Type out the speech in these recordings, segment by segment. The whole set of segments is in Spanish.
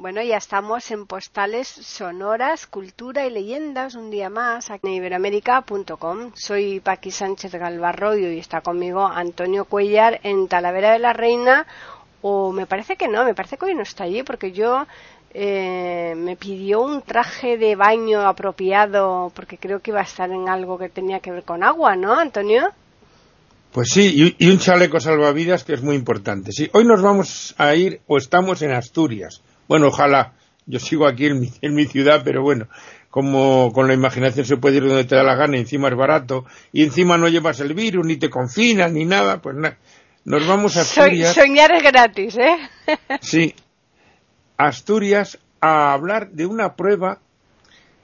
Bueno, ya estamos en postales sonoras, cultura y leyendas un día más en iberoamérica.com. Soy Paqui Sánchez Galvarro y está conmigo Antonio Cuellar en Talavera de la Reina. O me parece que no, me parece que hoy no está allí porque yo eh, me pidió un traje de baño apropiado porque creo que iba a estar en algo que tenía que ver con agua, ¿no, Antonio? Pues sí, y, un chaleco salvavidas que es muy importante. Sí, hoy nos vamos a ir o estamos en Asturias bueno, ojalá. Yo sigo aquí en mi, ciudad, pero bueno, como con la imaginación se puede ir donde te da la gana, encima es barato, y encima no llevas el virus, ni te confinan, ni nada, pues nada. Nos vamos a Asturias. soñar es gratis, ¿eh? sí. Asturias a hablar de una prueba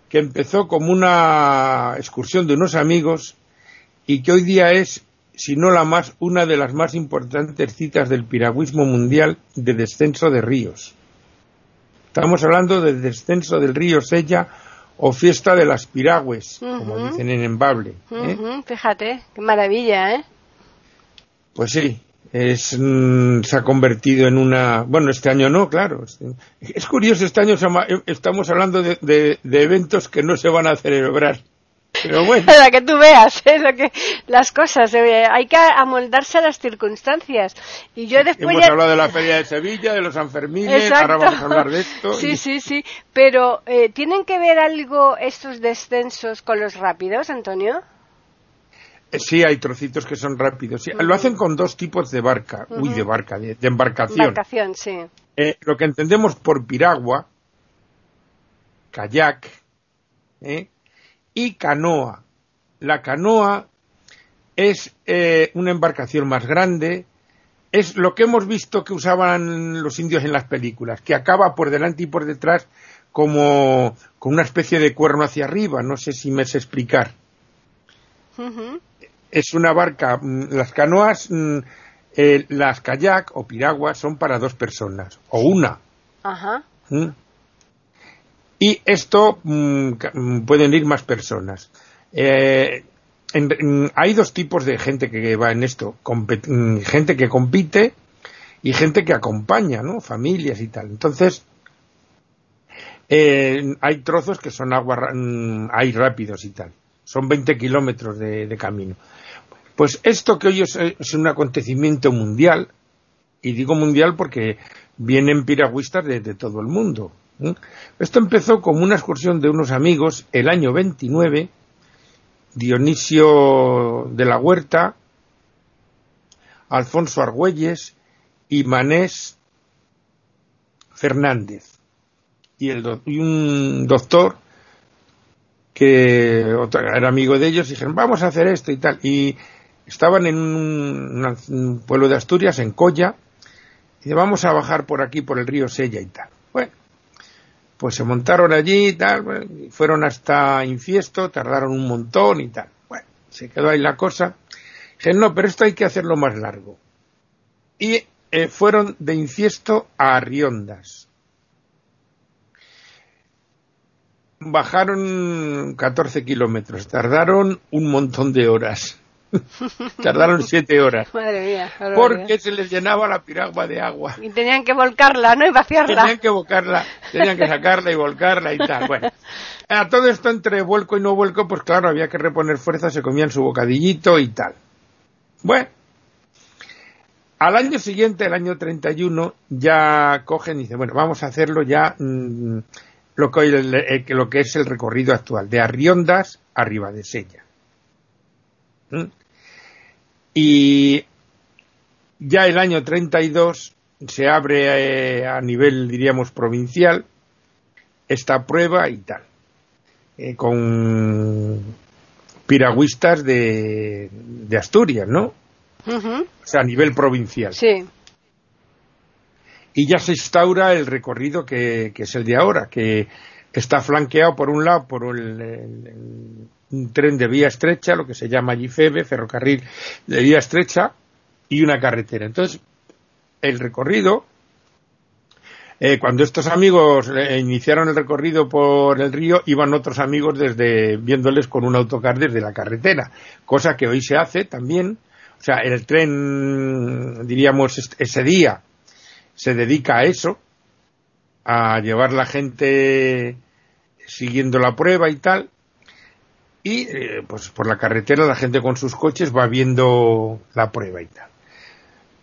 que empezó como una excursión de unos amigos y que hoy día es, si no la más, una de las más importantes citas del piragüismo mundial de descenso de ríos. Estamos hablando del descenso del río Sella o fiesta de las piragües, como dicen en Embable. ¿eh? Fíjate, qué maravilla, ¿eh? Pues sí, es, mm, se ha convertido en una... Bueno, este año no, claro. Es curioso, este año estamos hablando de eventos que no se van a celebrar. Pero bueno. Para que tú veas ¿eh? lo que, las cosas. Eh, hay que amoldarse a las circunstancias. Y yo después. Hemos hablado de la Feria de Sevilla, de los Sanfermines, ahora vamos a hablar de esto. Sí, sí, sí. Pero, eh, ¿tienen que ver algo estos descensos con los rápidos, Antonio? Eh, sí, hay trocitos que son rápidos. Lo hacen con dos tipos de barca. Uy, de barca, de, embarcación. Embarcación, sí. lo que entendemos por piragua, kayak, ¿eh? Y canoa. La canoa es eh, una embarcación más grande, es lo que hemos visto que usaban los indios en las películas, que acaba por delante y por detrás como con una especie de cuerno hacia arriba, no sé si me sé explicar. Es una barca, mm, las canoas, mm, eh, las kayak o piraguas son para dos personas, o una. Ajá. ¿Mm? Y esto mm, mm, pueden ir más personas. Eh, hay dos tipos de gente que va en esto, mm, gente que compite y gente que acompaña, ¿no? Familias y tal. Entonces, eh, hay trozos que son agua, hay rápidos y tal. Son 20 kilómetros de, camino. Pues esto que hoy es, un acontecimiento mundial, y digo mundial porque vienen piragüistas de todo el mundo. Esto empezó como una excursión de unos amigos el año 29, Dionisio de la Huerta, Alfonso Argüelles y Manés Fernández. Y, un doctor que era amigo de ellos, dijeron, vamos a hacer esto y tal. Y estaban en un, pueblo de Asturias, en Colla, y vamos a bajar por aquí, por el río Sella y tal. Bueno, pues se montaron allí y tal, fueron hasta Infiesto, tardaron un montón y tal. Bueno, se quedó ahí la cosa. Dije, no, pero esto hay que hacerlo más largo. Y eh, fueron de Infiesto a Arriondas. Bajaron 14 kilómetros, tardaron un montón de horas. Tardaron siete horas. Madre mía. Porque se les llenaba la piragua de agua. Y tenían que volcarla, ¿no? Y vaciarla. Tenían que volcarla, tenían que sacarla y volcarla y tal. Bueno. A todo esto entre vuelco y no vuelco, pues claro, había que reponer fuerza, se comían su bocadillito y tal. Bueno. Al año siguiente, el año 31, ya cogen y dicen, bueno, vamos a hacerlo ya mm, lo, que, eh, lo que es el recorrido actual, de Arriondas a Sella. ¿Mm? Y ya el año 32 se abre eh, a nivel, diríamos, provincial esta prueba y tal, eh, con piragüistas de, de Asturias, ¿no? O sea, a nivel provincial. Sí. Y ya se instaura el recorrido que, es el de ahora, que está flanqueado por un lado por el un tren de vía estrecha, lo que se llama GIFEBE, ferrocarril de vía estrecha, y una carretera. Entonces, el recorrido, eh, cuando estos amigos eh, iniciaron el recorrido por el río, iban otros amigos desde viéndoles con un autocar desde la carretera, cosa que hoy se hace también. O sea, el tren, diríamos, ese día se dedica a eso, a llevar la gente siguiendo la prueba y tal. Y eh, pues por la carretera la gente con sus coches va viendo la prueba y tal.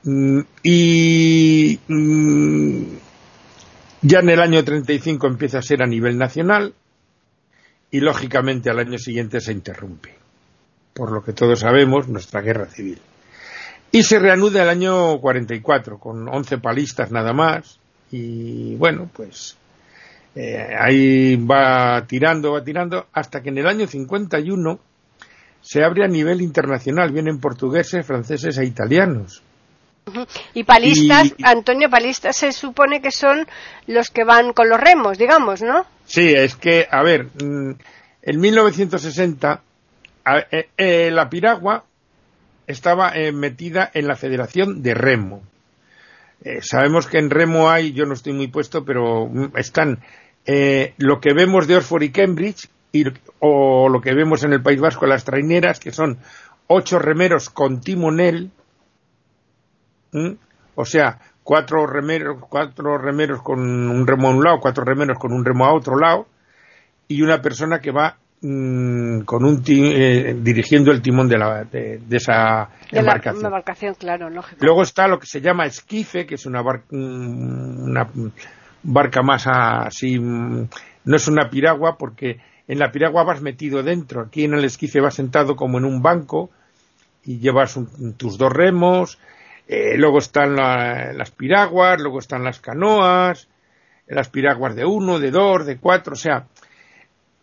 Mm, y mm, ya en el año 35 empieza a ser a nivel nacional y lógicamente al año siguiente se interrumpe. Por lo que todos sabemos, nuestra guerra civil. Y se reanuda el año 44 con 11 palistas nada más. Y bueno, pues eh, ahí va tirando, va tirando, hasta que en el año 51 se abre a nivel internacional. Vienen portugueses, franceses e italianos. Y palistas, Antonio, palistas se supone que son los que van con los remos, digamos, ¿no? Sí, es que, a ver, mm, en 1960 eh, eh, la piragua estaba metida en la Federación de Remo. Sabemos que en Remo hay, yo no estoy muy puesto, pero mm, están lo que vemos de Oxford y Cambridge o lo que vemos en el País Vasco, las traineras, que son ocho remeros con timonel. O sea, cuatro remeros, cuatro remeros con un remo a un lado, cuatro remeros con un remo a otro lado, y una persona que va mm, con un eh, dirigiendo el timón de, la, de, esa embarcación. claro, Luego está lo que se llama esquife, que es una, mm, una barca más así, no es una piragua porque en la piragua vas metido dentro, aquí en el esquife vas sentado como en un banco y llevas tus dos remos, eh, luego están las piraguas, luego están las canoas, las piraguas de uno, de dos, de cuatro, o sea,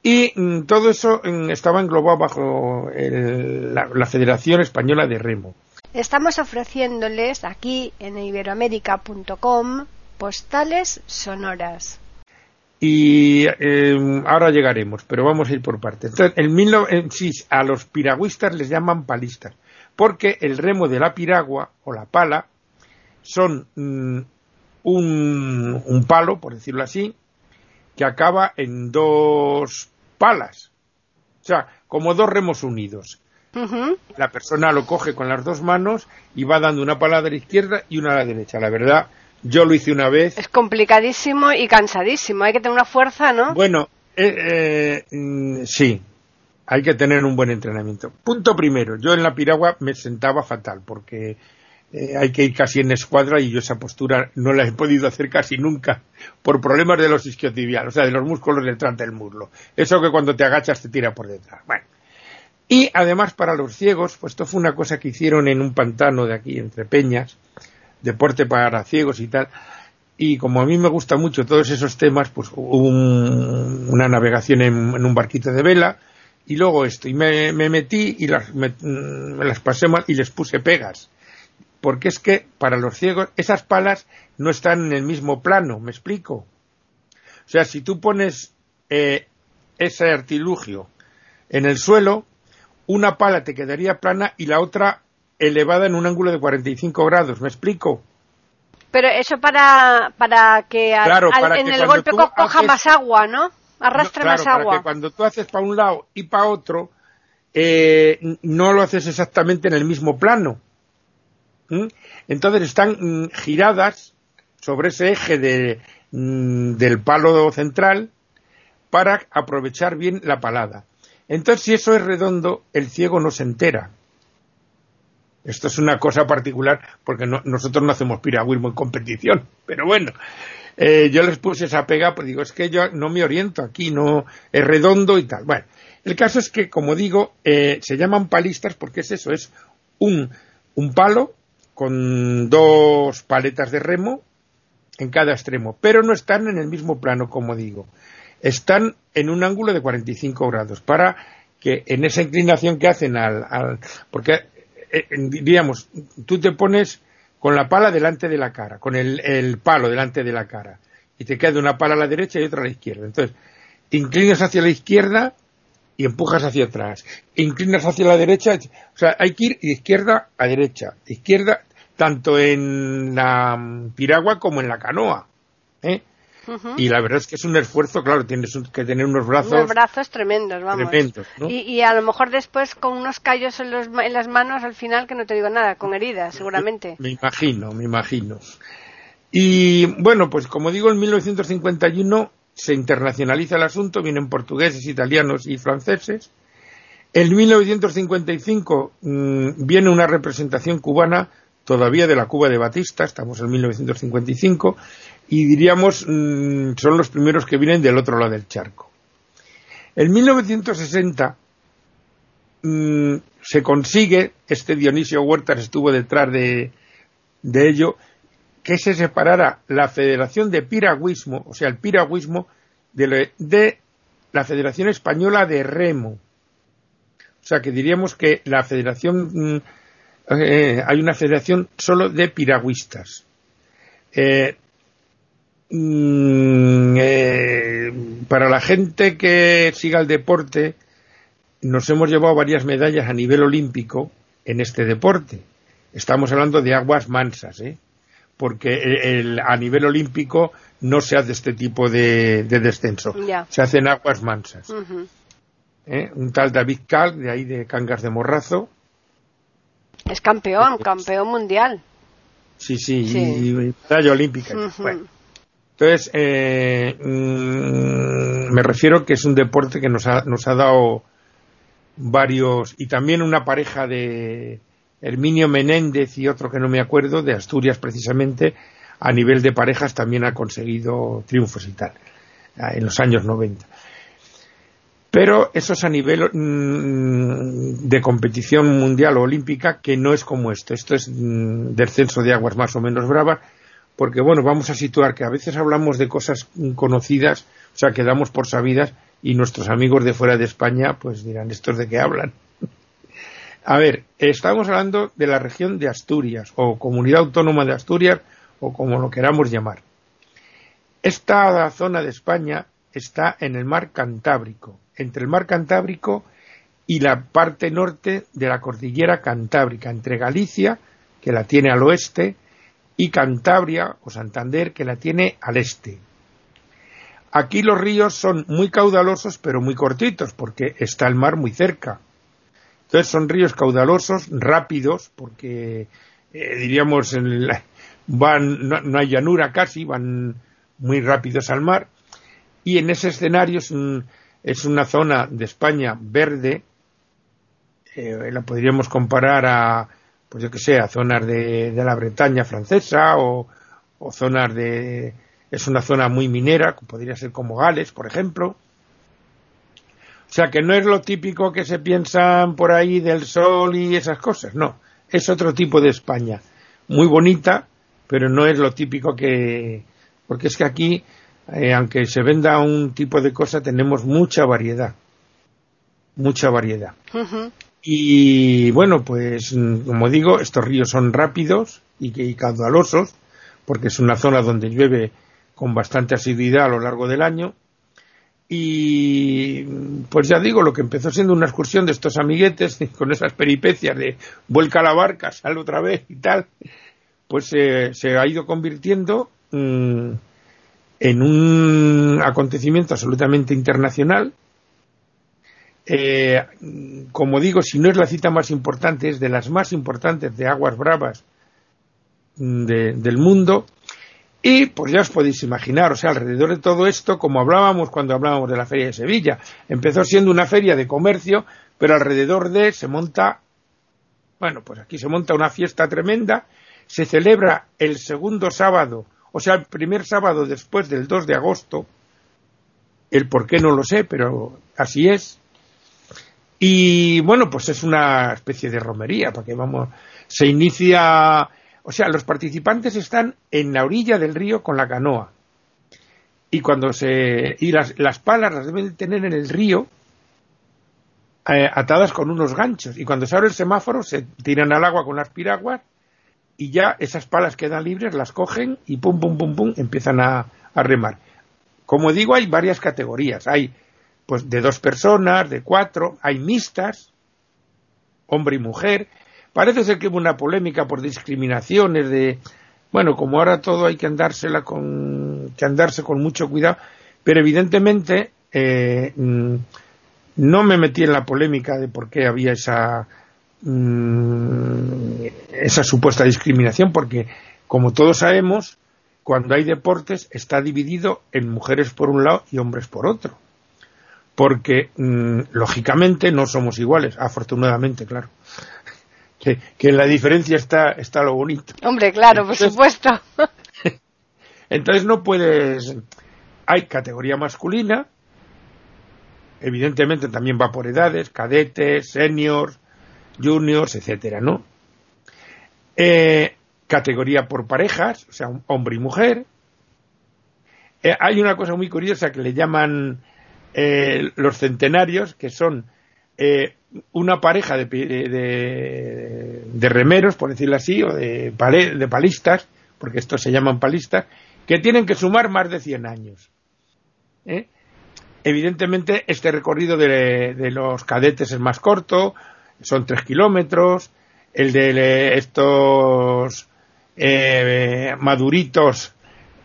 y mm, todo eso mm, estaba englobado bajo la, Federación Española de Remo. Estamos ofreciéndoles aquí en iberoamérica.com postales sonoras. Y em, ahora llegaremos, pero vamos a ir por partes. Entonces, en, sí, a los piragüistas les llaman palistas porque el remo de la piragua o la pala son mm, un, palo, por decirlo así, que acaba en dos palas. O sea, como dos remos unidos. La persona lo coge con las dos manos y va dando una pala de la izquierda y una a la derecha. La verdad, yo lo hice una vez. Es complicadísimo y cansadísimo. Hay que tener una fuerza, ¿no? Bueno, eh, eh, mm, sí hay que tener un buen entrenamiento. Punto primero, yo en la piragua me sentaba fatal porque eh, hay que ir casi en escuadra y yo esa postura no la he podido hacer casi nunca por problemas de los isquiotibiales, o sea, de los músculos detrás del muslo. Eso que cuando te agachas te tira por detrás. Bueno. Y además para los ciegos, pues esto fue una cosa que hicieron en un pantano de aquí entre peñas, deporte para ciegos y tal. Y como a mí me gusta mucho todos esos temas, pues hubo una navegación en un barquito de vela, y luego esto, y me, metí y las, me, mm, las pasé mal y les puse pegas. Porque es que para los ciegos esas palas no están en el mismo plano, ¿me explico? O sea, si tú pones eh, ese artilugio en el suelo, una pala te quedaría plana y la otra elevada en un ángulo de 45 grados, ¿me explico? Pero eso para, para que, en el golpe coja más agua, ¿no? Arrastra más agua. cuando tú haces para un lado y para otro, eh, no lo haces exactamente en el mismo plano. Entonces están mm, giradas sobre ese eje de, mm, del palo central para aprovechar bien la palada. Entonces, si eso es redondo, el ciego no se entera. Esto es una cosa particular porque nosotros no hacemos piragüismo en competición, pero bueno, eh, yo les puse esa pega, pues digo, es que yo no me oriento aquí, no es redondo y tal. Bueno, el caso es que, como digo, eh, se llaman palistas porque es eso, es un, un palo con dos paletas de remo en cada extremo, pero no están en el mismo plano, como digo. Están en un ángulo de 45 grados para que en esa inclinación que hacen al, al porque eh, diríamos, tú te pones con la pala delante de la cara, con el, palo delante de la cara, y te queda una pala a la derecha y otra a la izquierda. Entonces, inclinas hacia la izquierda y empujas hacia atrás, inclinas hacia la derecha, o sea, hay que ir de izquierda a derecha, izquierda, tanto en la piragua como en la canoa. ¿eh? Y la verdad es que es un esfuerzo, claro, tienes que tener unos brazos. Unos brazos tremendos, vamos. Tremendos, y, a lo mejor después con unos callos en, los, en, las manos al final que no te digo nada, con heridas, seguramente. Me imagino, me imagino. Y bueno, pues como digo, en 1951 se internacionaliza el asunto, vienen portugueses, italianos y franceses. En 1955 mm, viene una representación cubana todavía de la Cuba de Batista, estamos en 1955, y diríamos mm, son los primeros que vienen del otro lado del charco. En 1960 mm, se consigue, este Dionisio Huertas estuvo detrás de, ello, que se separara la Federación de Piragüismo, o sea, el piragüismo, de, de la Federación Española de Remo. O sea, que diríamos que la Federación, mm, eh, hay una federación solo de piragüistas. Eh, Mm, eh, para la gente que siga el deporte, nos hemos llevado varias medallas a nivel olímpico en este deporte. Estamos hablando de aguas mansas, ¿eh? porque a nivel olímpico no se hace este tipo de, descenso. Se hacen aguas mansas. Un tal David Cal, de ahí de Cangas de Morrazo. Es campeón, campeón mundial. Sí, sí, y medalla olímpica. Entonces, eh, mm, me refiero que es un deporte que nos ha, nos ha dado varios, y también una pareja de Herminio Menéndez y otro que no me acuerdo, de Asturias precisamente, a nivel de parejas también ha conseguido triunfos y tal, en los años 90. Pero eso es a nivel mm, de competición mundial o olímpica que no es como esto. Esto es mm, descenso de aguas más o menos bravas porque bueno, vamos a situar que a veces hablamos de cosas conocidas, o sea, que damos por sabidas y nuestros amigos de fuera de España pues dirán, ¿estos de qué hablan? a ver, estamos hablando de la región de Asturias o comunidad autónoma de Asturias o como lo queramos llamar. Esta zona de España está en el mar Cantábrico, entre el mar Cantábrico y la parte norte de la cordillera Cantábrica, entre Galicia, que la tiene al oeste, y Cantabria o Santander que la tiene al este. Aquí los ríos son muy caudalosos pero muy cortitos porque está el mar muy cerca. Entonces son ríos caudalosos, rápidos, porque eh, diríamos van, no, hay llanura casi, van muy rápidos al mar. Y en ese escenario es, una zona de España verde, eh, la podríamos comparar a, pues yo que sé, a zonas de, la Bretaña francesa o, zonas de... es una zona muy minera, podría ser como Gales, por ejemplo. O sea que no es lo típico que se piensan por ahí del sol y esas cosas, no, es otro tipo de España, muy bonita, pero no es lo típico que... porque es que aquí, eh, aunque se venda un tipo de cosa, tenemos mucha variedad, mucha variedad. Y bueno, pues como digo, estos ríos son rápidos y, caudalosos, porque es una zona donde llueve con bastante asiduidad a lo largo del año. Y pues ya digo, lo que empezó siendo una excursión de estos amiguetes con esas peripecias de vuelca a la barca, sale otra vez y tal, pues se ha ido convirtiendo mm, en un acontecimiento absolutamente internacional eh, como digo, si no es la cita más importante, es de las más importantes de aguas bravas mm, del mundo. Y pues ya os podéis imaginar, o sea, alrededor de todo esto, como hablábamos cuando hablábamos de la Feria de Sevilla, empezó siendo una feria de comercio, pero alrededor de se monta, bueno, pues aquí se monta una fiesta tremenda, se celebra el segundo sábado, o sea, el primer sábado después del 2 de agosto, el por qué no lo sé, pero así es, y bueno, pues es una especie de romería, porque vamos, se inicia, o sea, los participantes están en la orilla del río con la canoa. Y cuando se, y las, las palas las deben tener en el río, eh, atadas con unos ganchos. Y cuando se abre el semáforo, se tiran al agua con las piraguas y ya esas palas quedan libres, las cogen y pum, pum, pum, pum, empiezan a, a remar. Como digo, hay varias categorías. Hay pues de dos personas, de cuatro, hay mixtas, hombre y mujer. Parece ser que hubo una polémica por discriminaciones de, bueno, como ahora todo hay que andársela con, que andarse con mucho cuidado, pero evidentemente eh, mm, no me metí en la polémica de por qué había esa mm, esa supuesta discriminación, porque como todos sabemos, cuando hay deportes está dividido en mujeres por un lado y hombres por otro porque mm, lógicamente no somos iguales, afortunadamente, claro. Que, que en la diferencia está, está lo bonito. Hombre, claro, por supuesto. entonces no puedes. Hay categoría masculina, evidentemente también va por edades, cadetes, seniors, juniors, etcétera, ¿no? Eh, categoría por parejas, o sea, hombre y mujer. Eh, hay una cosa muy curiosa que le llaman eh, los centenarios, que son eh, una pareja de, de, remeros, por decirlo así, o de, de palistas, porque estos se llaman palistas, que tienen que sumar más de 100 años. Evidentemente, este recorrido de, los cadetes es más corto, son 3 kilómetros, el de estos maduritos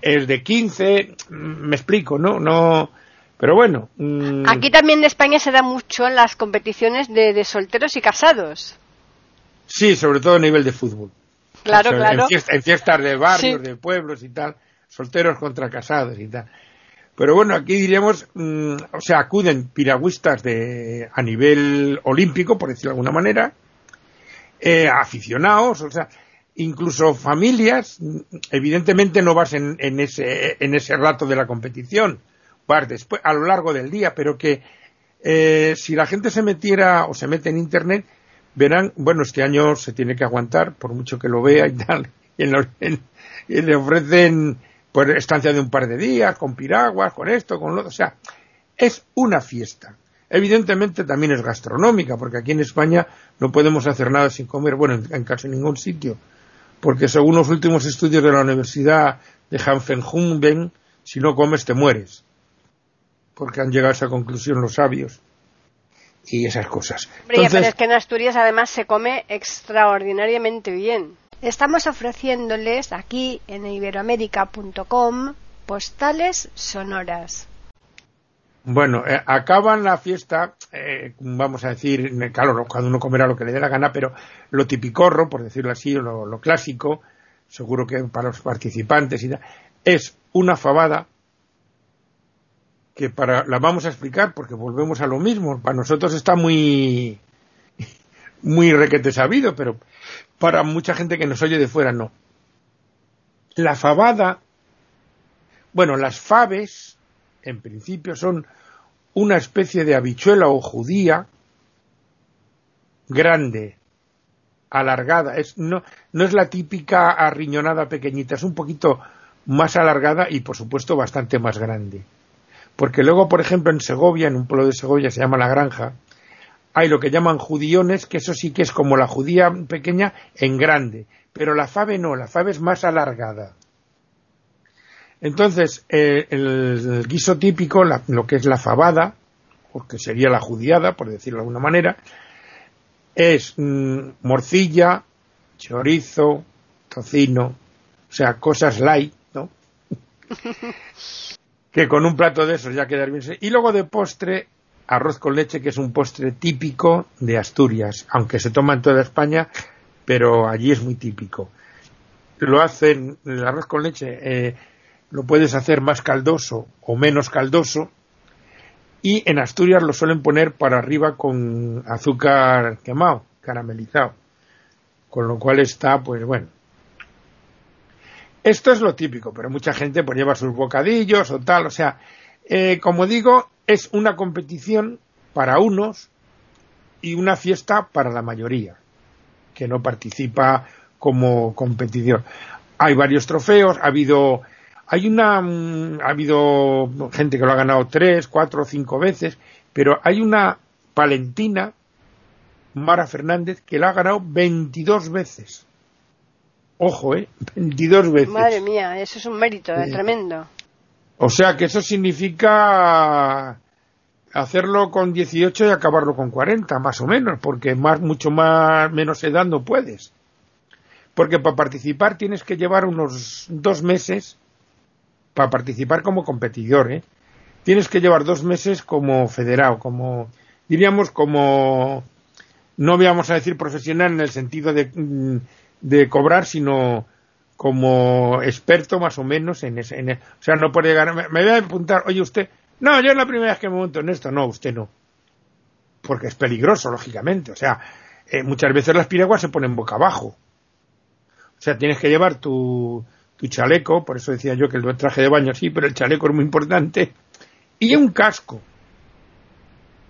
es de 15, me explico, ¿no? No, pero bueno. Mm, Aquí también en España se da mucho en las competiciones de, solteros y casados. Sí, sobre todo a nivel de fútbol. Claro, claro. En fiestas, de barrios, de pueblos y tal, solteros contra casados y tal. Pero bueno, aquí diríamos, mm, o sea, acuden piragüistas de, a nivel olímpico, por decirlo de alguna manera, eh, aficionados, o sea, incluso familias, evidentemente no vas en, en, ese, en ese rato de la competición, después, a lo largo del día, pero que eh, si la gente se metiera o se mete en Internet, verán, bueno, este año se tiene que aguantar, por mucho que lo vea y tal, y, le ofrecen pues estancia de un par de días, con piraguas, con esto, con lo otro, o sea, es una fiesta. Evidentemente también es gastronómica, porque aquí en España no podemos hacer nada sin comer, bueno, en, casi ningún sitio, porque según los últimos estudios de la Universidad de Hanfenhumben, si no comes te mueres porque han llegado a esa conclusión los sabios y esas cosas. pero es que en Asturias además se come extraordinariamente bien. Estamos ofreciéndoles aquí en iberoamérica.com postales sonoras. Bueno, eh, acaban la fiesta, eh, vamos a decir, claro, cuando uno comerá lo que le dé la gana, pero lo tipicorro, por decirlo así, lo, lo clásico, seguro que para los participantes y es una fabada que para la vamos a explicar porque volvemos a lo mismo. Para nosotros está muy muy requete sabido, pero para mucha gente que nos oye de fuera no. La fabada, bueno, las faves, en principio son una especie de habichuela o judía grande, alargada, es, no, no es la típica arriñonada pequeñita, es un poquito más alargada y por supuesto bastante más grande. Porque luego, por ejemplo, en Segovia, en un pueblo de Segovia se llama La Granja, hay lo que llaman judiones, que eso sí que es como la judía pequeña en grande, pero la fave no, la fave es más alargada. Entonces, eh, el, guiso típico, lo que es la fabada, porque sería la judiada, por decirlo de alguna manera, es mm, morcilla, chorizo, tocino, o sea, cosas light, ¿no? que con un plato de esos ya quedar bien. Y luego de postre, arroz con leche, que es un postre típico de Asturias, aunque se toma en toda España, pero allí es muy típico. Lo hacen, el arroz con leche, eh, lo puedes hacer más caldoso o menos caldoso, y en Asturias lo suelen poner para arriba con azúcar quemado, caramelizado, con lo cual está, pues bueno, esto es lo típico, pero mucha gente pues lleva sus bocadillos o tal, o sea, eh, como digo, es una competición para unos y una fiesta para la mayoría, que no participa como competición. Hay varios trofeos, ha habido, hay una, mm, ha habido gente que lo ha ganado tres, cuatro, cinco veces, pero hay una palentina, Mara Fernández, que lo ha ganado 22 veces. Ojo, ¿eh? 22 veces. Madre mía, eso es un mérito, ¿eh? tremendo. O sea que eso significa hacerlo con 18 y acabarlo con 40, más o menos, porque más, mucho más, menos edad no puedes. Porque para participar tienes que llevar unos dos meses, para participar como competidor, ¿eh? Tienes que llevar dos meses como federado, como, diríamos como, no vamos a decir profesional en el sentido de, mm, de cobrar, sino como experto más o menos en ese, o sea, no puede llegar, me, me voy a apuntar, oye usted, no, yo es la primera vez que me monto en esto. No, usted no. Porque es peligroso, lógicamente. O sea, eh, muchas veces las piraguas se ponen boca abajo. O sea, tienes que llevar tu, tu chaleco, por eso decía yo que el traje de baño sí, pero el chaleco es muy importante, y un casco.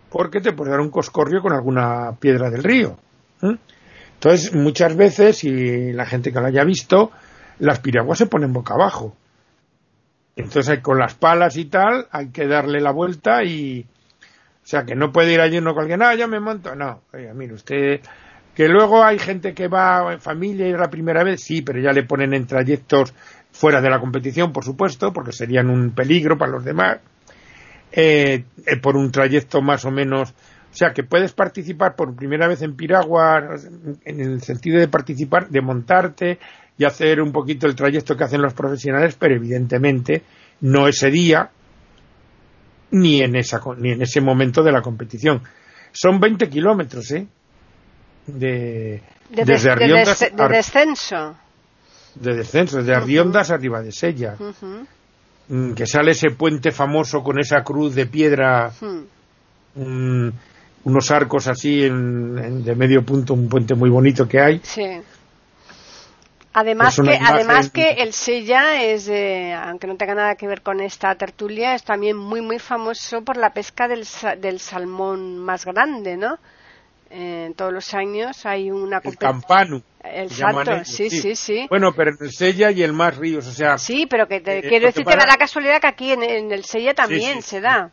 Porque te puede dar un coscorrio con alguna piedra del río. Entonces, muchas veces, y la gente que lo haya visto, las piraguas se ponen boca abajo. Entonces con las palas y tal hay que darle la vuelta y... O sea, que no puede ir allí uno con alguien, ah, ya me monto. No, oiga, mire, usted... Que luego hay gente que va en familia y es la primera vez, sí, pero ya le ponen en trayectos fuera de la competición, por supuesto, porque serían un peligro para los demás. Eh, eh, por un trayecto más o menos. O sea, que puedes participar por primera vez en piragua, en el sentido de participar, de montarte, y hacer un poquito el trayecto que hacen los profesionales, pero evidentemente no ese día ni en, esa, ni en ese momento de la competición. Son 20 kilómetros, ¿eh? De, desde Arriondas de, descenso. De descenso, desde Arriondas arriba de Sella. Mm, que sale ese puente famoso con esa cruz de piedra, unos arcos así en, de medio punto, un puente muy bonito que hay. Sí Además que, además que el Sella es, aunque no tenga nada que ver con esta tertulia, es también muy muy famoso por la pesca del, del salmón más grande, ¿no? Eh, todos los años hay una el campano el salto sí, sí, sí, bueno pero en el Sella y el más ríos o sea sí pero que te, eh, quiero decir da la casualidad que aquí en, el Sella también se da.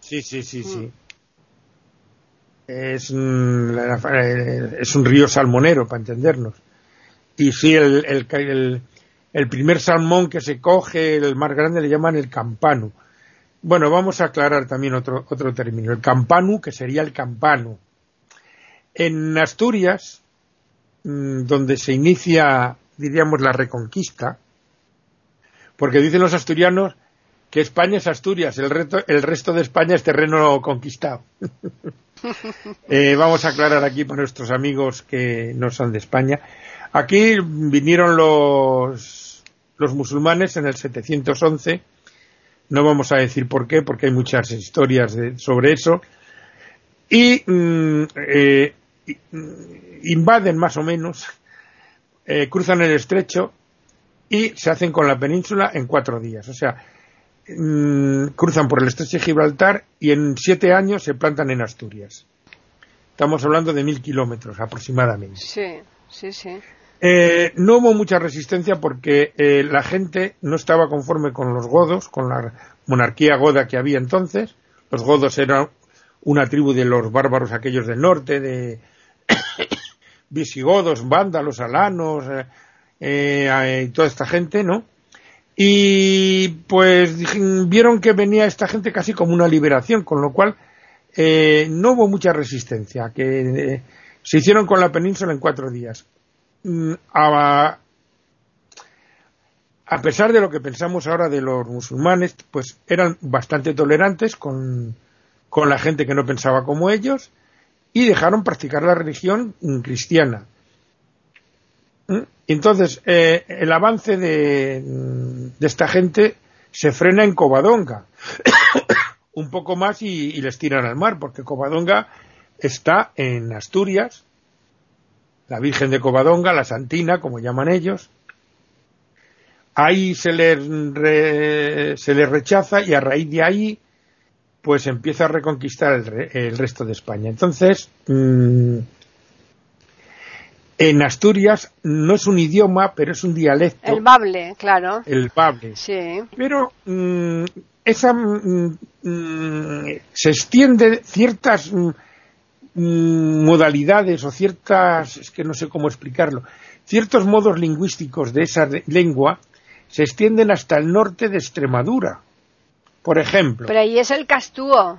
Sí sí sí sí. Mm. es es un río salmonero para entendernos y sí, el, el, el, primer salmón que se coge, el más grande, le llaman el campano. Bueno, vamos a aclarar también otro, otro término. El campanu, que sería el campano. En Asturias, mm, donde se inicia, diríamos, la reconquista, porque dicen los asturianos que España es Asturias, el, resto, el resto de España es terreno conquistado. Eh, vamos a aclarar aquí para nuestros amigos que no son de España. Aquí vinieron los, los musulmanes en el 711. No vamos a decir por qué, porque hay muchas historias sobre eso. Y mm, eh, invaden más o menos, eh, cruzan el estrecho y se hacen con la península en cuatro días. O sea, mm, cruzan por el estrecho de Gibraltar y en siete años se plantan en Asturias. Estamos hablando de mil kilómetros aproximadamente. Sí, sí, sí. Eh, no hubo mucha resistencia porque eh, la gente no estaba conforme con los godos, con la monarquía goda que había entonces. Los godos eran una tribu de los bárbaros aquellos del norte, de visigodos, vándalos, alanos, eh, y toda esta gente, ¿no? Y pues vieron que venía esta gente casi como una liberación, con lo cual no hubo mucha resistencia, que se hicieron con la península en cuatro días. Mm, a, pesar de lo que pensamos ahora de los musulmanes, pues eran bastante tolerantes con, la gente que no pensaba como ellos y dejaron practicar la religión cristiana. ¿Mm? Entonces, eh, el avance de, de, esta gente se frena en Covadonga. Un poco más y, y, les tiran al mar, porque Covadonga está en Asturias la Virgen de Covadonga, la Santina, como llaman ellos. Ahí se le, se le rechaza y a raíz de ahí pues empieza a reconquistar el, resto de España. Entonces, mm, en Asturias no es un idioma, pero es un dialecto. El bable, claro. El bable. Sí. Pero mm, esa mm, se extiende ciertas modalidades o ciertas, es que no sé cómo explicarlo, ciertos modos lingüísticos de esa lengua se extienden hasta el norte de Extremadura. Por ejemplo. Pero ahí es el castúo.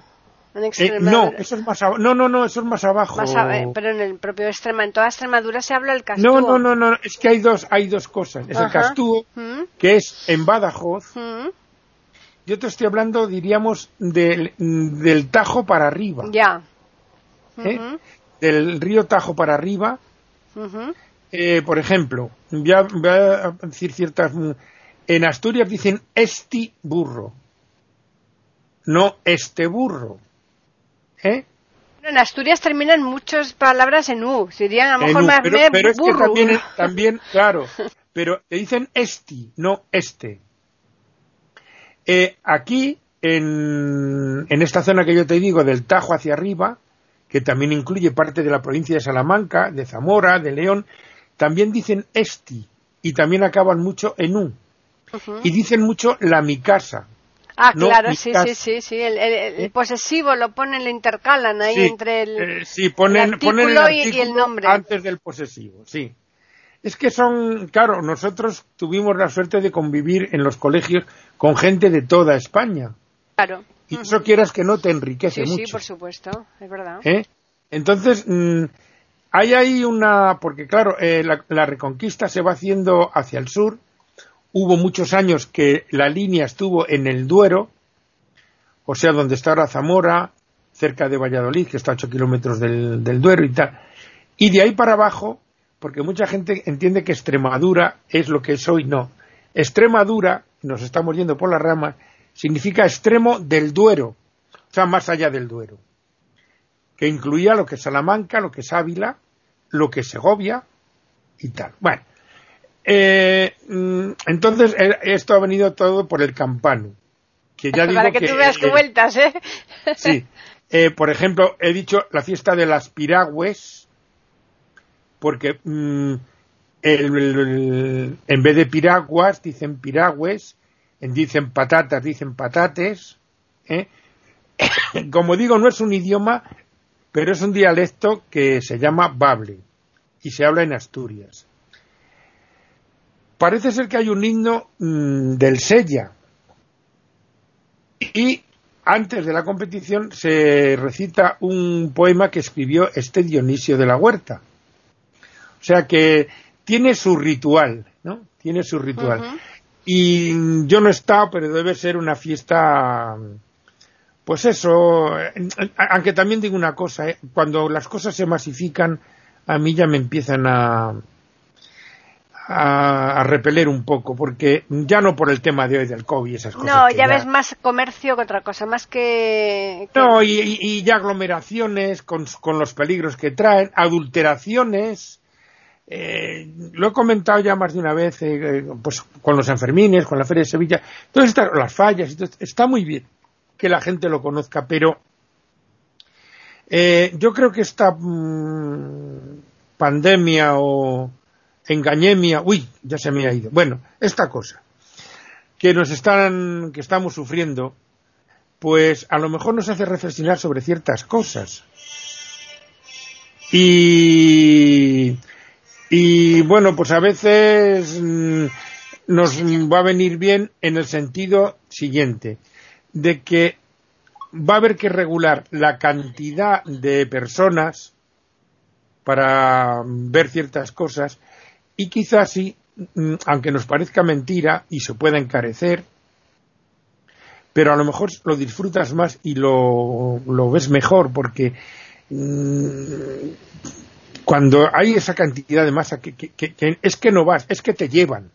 En Eh, Extremadura. no, eso es más abajo. No, no, no, eso es más abajo. Más eh, pero en el propio Extrema, en toda Extremadura se habla el no, castúo. no, no, no, es que hay dos, hay dos cosas. Es el castúo, ¿Mm? que es en Badajoz. ¿Mm? Yo te estoy hablando, diríamos, del, del Tajo para arriba. Ya. ¿Eh? Del río Tajo para arriba. Eh, por ejemplo, voy a, voy a decir ciertas. mm, En Asturias dicen esti burro, no este burro. ¿Eh? En Asturias terminan muchas palabras en U. Serían a lo mejor U, más pero, me- pero es que burro. también, también, claro, pero te dicen esti, no este. Eh, aquí, en, en esta zona que yo te digo, del Tajo hacia arriba, que también incluye parte de la provincia de Salamanca, de Zamora, de León, también dicen esti y también acaban mucho en u. Ujú. Y dicen mucho la mi casa. Ah, no claro, sí, casa. sí, sí, sí. El, el- el ¿Eh? posesivo lo ponen, lo intercalan ahí Sí, entre el... eh, sí, ponen, el ponen artículo y- el nombre. antes del posesivo, sí. Es que son, claro, nosotros tuvimos la suerte de convivir en los colegios con gente de toda España. Claro. Y eso quieras que no te enriquece Sí, sí, mucho. por supuesto, es verdad. ¿eh? Entonces, mm, hay ahí una, porque claro, eh, la, la reconquista se va haciendo hacia el sur. Hubo muchos años que la línea estuvo en el Duero, o sea, donde está ahora Zamora, cerca de Valladolid, que está a 8 kilómetros del, del Duero y tal. Y de ahí para abajo, porque mucha gente entiende que Extremadura es lo que es hoy, no. Extremadura, nos estamos yendo por las ramas, significa extremo del Duero, o sea, más allá del Duero que incluía lo que es Salamanca, lo que es Ávila, lo que es Segovia y tal. Bueno, eh, mm, entonces eh, esto ha venido todo por el campano, que ya digo Para que, tú veas eh, vueltas, ¿eh? Sí. Eh, por ejemplo, he dicho la fiesta de las piragües, porque mm, el- el- en vez de piraguas dicen piragües, dicen patatas, dicen patates. ¿eh? Como digo, no es un idioma, pero es un dialecto que se llama bable y se habla en Asturias. Parece ser que hay un himno mm, del Sella y antes de la competición se recita un poema que escribió este Dionisio de la Huerta. O sea que tiene su ritual, ¿no? Tiene su ritual. Y yo no he estado, pero debe ser una fiesta, pues eso, aunque también digo una cosa, ¿eh? cuando las cosas se masifican, a mí ya me empiezan a, a, a repeler un poco, porque ya no por el tema de hoy del COVID y esas cosas. No, ya ves más comercio que otra cosa, más que... que- No, y, y- y ya aglomeraciones con, con los peligros que traen, adulteraciones. Eh, lo he comentado ya más de una vez, eh, eh, pues con los enfermines, con la Feria de Sevilla, todas estas, las fallas, está muy bien que la gente lo conozca, pero yo creo que esta mm, pandemia o engañemia, uy, ya se me ha ido. Bueno, esta cosa que nos están, que estamos sufriendo, pues a lo mejor nos hace reflexionar sobre ciertas cosas. Y, y bueno, pues a veces mm, nos va a venir bien en el sentido siguiente, de que va a haber que regular la cantidad de personas para ver ciertas cosas y quizás sí, mm, aunque nos parezca mentira y se pueda encarecer, pero a lo mejor lo disfrutas más y lo, lo ves mejor porque mm, cuando hay esa cantidad de masa que, que- que- que es que no vas, es que te llevan.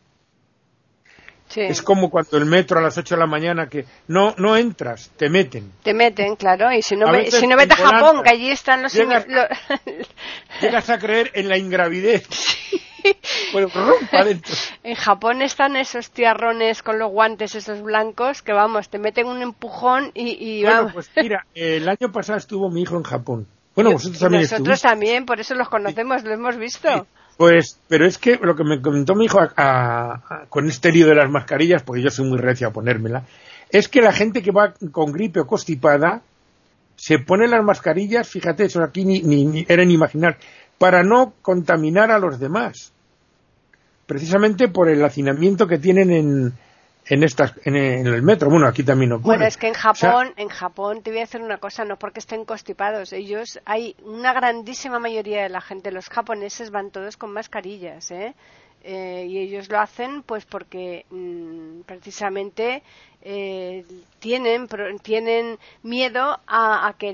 Sí. Es como cuando el metro a las 8 de la mañana que no, no entras, te meten. Te meten, claro, y si no, si vete a Japón, que allí están los... llegas- a creer en la ingravidez. Pa' dentro. en Japón están esos tiarrones con los guantes esos blancos que, vamos, te meten un empujón y, y Bueno, vamos. pues mira, el año pasado estuvo mi hijo en Japón. Bueno, vosotros también Nosotros también, por eso los conocemos, lo hemos visto. Pues, pero es que lo que me comentó mi hijo a- a- a- con este lío de las mascarillas, porque yo soy muy recio a ponérmela, es que la gente que va con gripe o constipada se pone las mascarillas, fíjate, eso aquí ni, ni, ni era ni imaginar, para no contaminar a los demás. Precisamente por el hacinamiento que tienen en, en estas en, el metro. Bueno, aquí también ocurre. Bueno, es que en Japón, en Japón te voy a decir una cosa, no porque estén constipados, ellos hay una grandísima mayoría de la gente, los japoneses van todos con mascarillas, ¿eh? Eh, y ellos lo hacen pues porque mm, precisamente eh, tienen tienen miedo a, que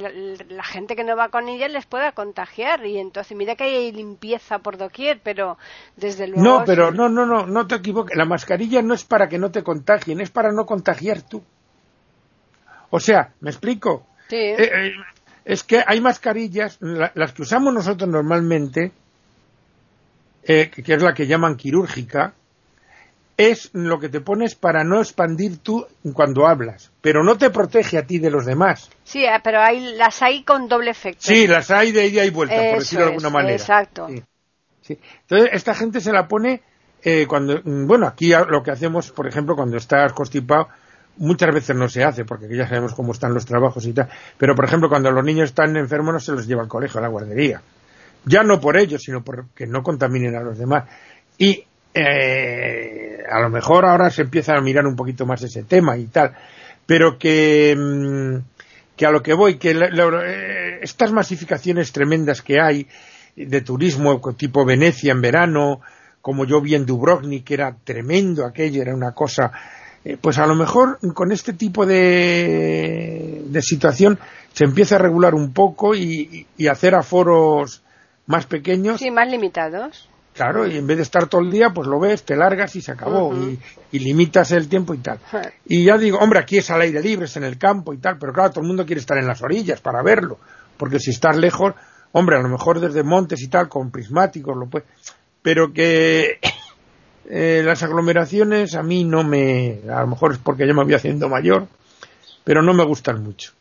la, gente que no va con ella les pueda contagiar. Y entonces mira que hay limpieza por doquier pero desde luego no pero no no no no te equivoques. La mascarilla no es para que no te contagien es para no contagiar tú. O sea me explico sí. Eh, es que hay mascarillas las que usamos nosotros normalmente eh, que es la que llaman quirúrgica, es lo que te pones para no expandir tú cuando hablas, pero no te protege a ti de los demás. Sí, eh, pero hay, las hay con doble efecto. Sí, las hay de ida y vuelta, por decirlo de alguna manera. Exacto. Sí, Entonces, esta gente se la pone eh, cuando, mm, bueno, aquí lo que hacemos, por ejemplo, cuando estás constipado, muchas veces no se hace, porque ya sabemos cómo están los trabajos y tal, pero por ejemplo, cuando los niños están enfermos no se los lleva al colegio, a la guardería ya no por ellos, sino porque no contaminen a los demás. Y eh, a lo mejor ahora se empieza a mirar un poquito más ese tema y tal, pero que, mm, que a lo que voy, que eh, estas masificaciones tremendas que hay de turismo tipo Venecia en verano, como yo vi en Dubrovnik, que era tremendo aquello, era una cosa, eh, pues a lo mejor con este tipo de, de situación se empieza a regular un poco y, y hacer aforos más pequeños. Sí, más limitados. Claro, y en vez de estar todo el día, pues lo ves, te largas y se acabó. y, limitas el tiempo y tal. Y ya digo, hombre, aquí es al aire libre, es en el campo y tal, pero claro, todo el mundo quiere estar en las orillas para verlo. Porque si estás lejos, hombre, a lo mejor desde montes y tal, con prismáticos, lo puede. Pero que eh, las aglomeraciones a mí no me. A lo mejor es porque yo me voy haciendo mayor, pero no me gustan mucho.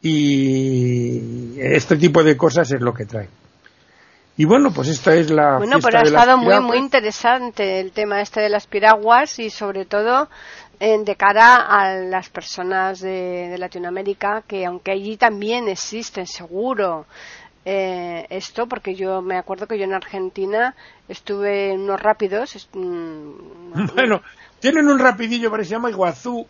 Y este tipo de cosas es lo que trae. Y bueno, pues esta es la. Bueno, pero ha estado muy, muy interesante el tema este de las piraguas y sobre todo de cara a las personas de, Latinoamérica, que aunque allí también existen, seguro, eh, esto, porque yo me acuerdo que yo en Argentina estuve en unos rápidos. Mm, bueno, tienen un rapidillo, pero se llama Iguazú.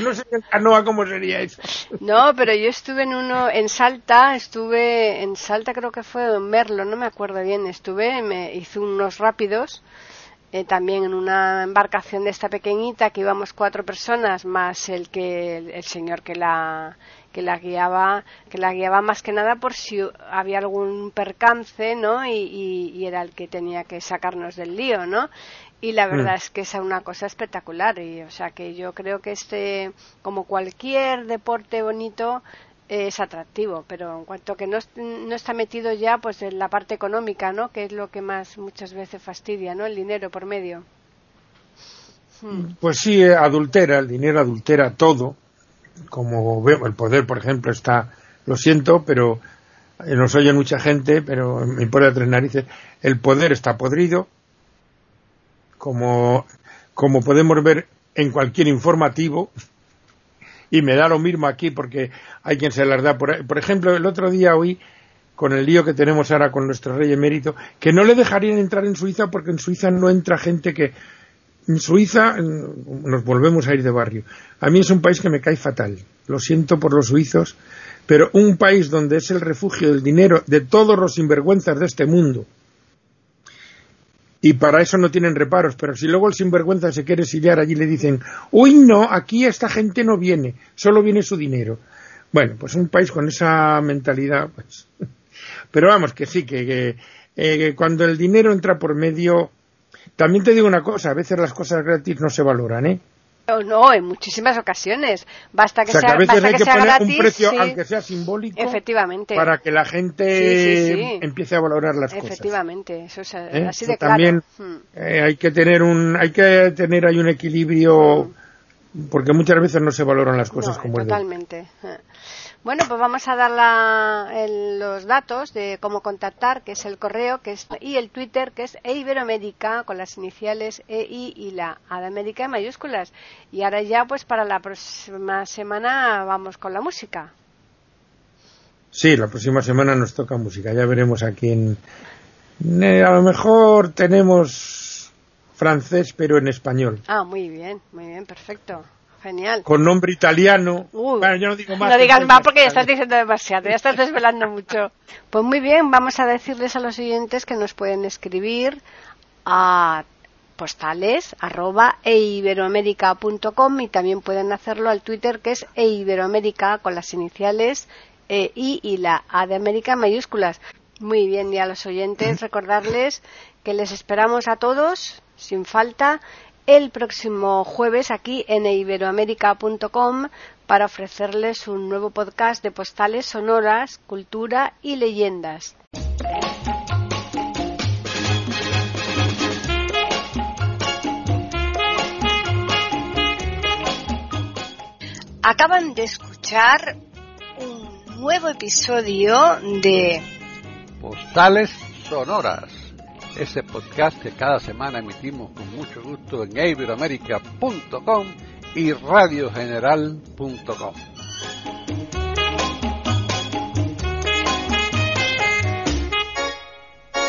no sé en canoa cómo sería eso. No, pero yo estuve en uno, en Salta, estuve en Salta creo que fue en Merlo, no me acuerdo bien, estuve, me hice unos rápidos, eh, también en una embarcación de esta pequeñita que íbamos cuatro personas más el que el, señor que la que la guiaba que la guiaba más que nada por si había algún percance no y, y era el que tenía que sacarnos del lío no y la verdad mm. es que es una cosa espectacular y o sea que yo creo que este como cualquier deporte bonito es atractivo pero en cuanto que no, no está metido ya pues en la parte económica no que es lo que más muchas veces fastidia no el dinero por medio. Hmm. pues sí adultera el dinero adultera todo como veo el poder por ejemplo está lo siento pero nos oye mucha gente pero me importa tres narices el poder está podrido como, como podemos ver en cualquier informativo, y me da lo mismo aquí porque hay quien se las da. Por, por ejemplo, el otro día oí, con el lío que tenemos ahora con nuestro rey emérito, que no le dejarían entrar en Suiza porque en Suiza no entra gente que. Suiza nos volvemos a ir de barrio. A mí es un país que me cae fatal. Lo siento por los suizos, pero un país donde es el refugio del dinero de todos los sinvergüenzas de este mundo, y para eso no tienen reparos, pero si luego el sinvergüenza se quiere exiliar allí le dicen, uy no, aquí esta gente no viene, solo viene su dinero. Bueno, pues un país con esa mentalidad, pues. Pero vamos, que sí, que, eh, cuando el dinero entra por medio, también te digo una cosa, a veces las cosas gratis no se valoran, ¿eh? No, en muchísimas ocasiones. Basta que sea, que a veces hay que, poner un precio, aunque sea simbólico, Efectivamente. para que la gente empiece a valorar las cosas. Efectivamente, eso es ¿Eh? así de También hmm. eh, hay que tener un, hay que tener ahí un equilibrio, hmm. porque muchas veces no se valoran las cosas como Totalmente. Bueno, pues vamos a dar los datos de cómo contactar, que es el correo que es, y el Twitter, que es eiberoamérica, con las iniciales EI y la A de América en mayúsculas. Y ahora ya, pues para la próxima semana vamos con la música. Sí, la próxima semana nos toca música. Ya veremos a quién. Eh, a lo mejor tenemos francés, pero en español. Ah, muy bien, muy bien, perfecto. Genial. Con nombre italiano. bueno, yo no digo más. No digas más porque ya estás diciendo demasiado, ya estás desvelando mucho. Pues muy bien, vamos a decirles a los oyentes que nos pueden escribir a postales arroba eiberoamerica.com y también pueden hacerlo al Twitter que es eiberoamerica con las iniciales e, I y la A de América mayúsculas. Muy bien, y a los oyentes recordarles que les esperamos a todos, sin falta, el próximo jueves aquí en iberoamerica.com para ofrecerles un nuevo podcast de postales sonoras, cultura y leyendas. Acaban de escuchar un nuevo episodio de Postales Sonoras, ese podcast que cada semana emitimos con mucho gusto en iberoamerica.com y radiogeneral.com.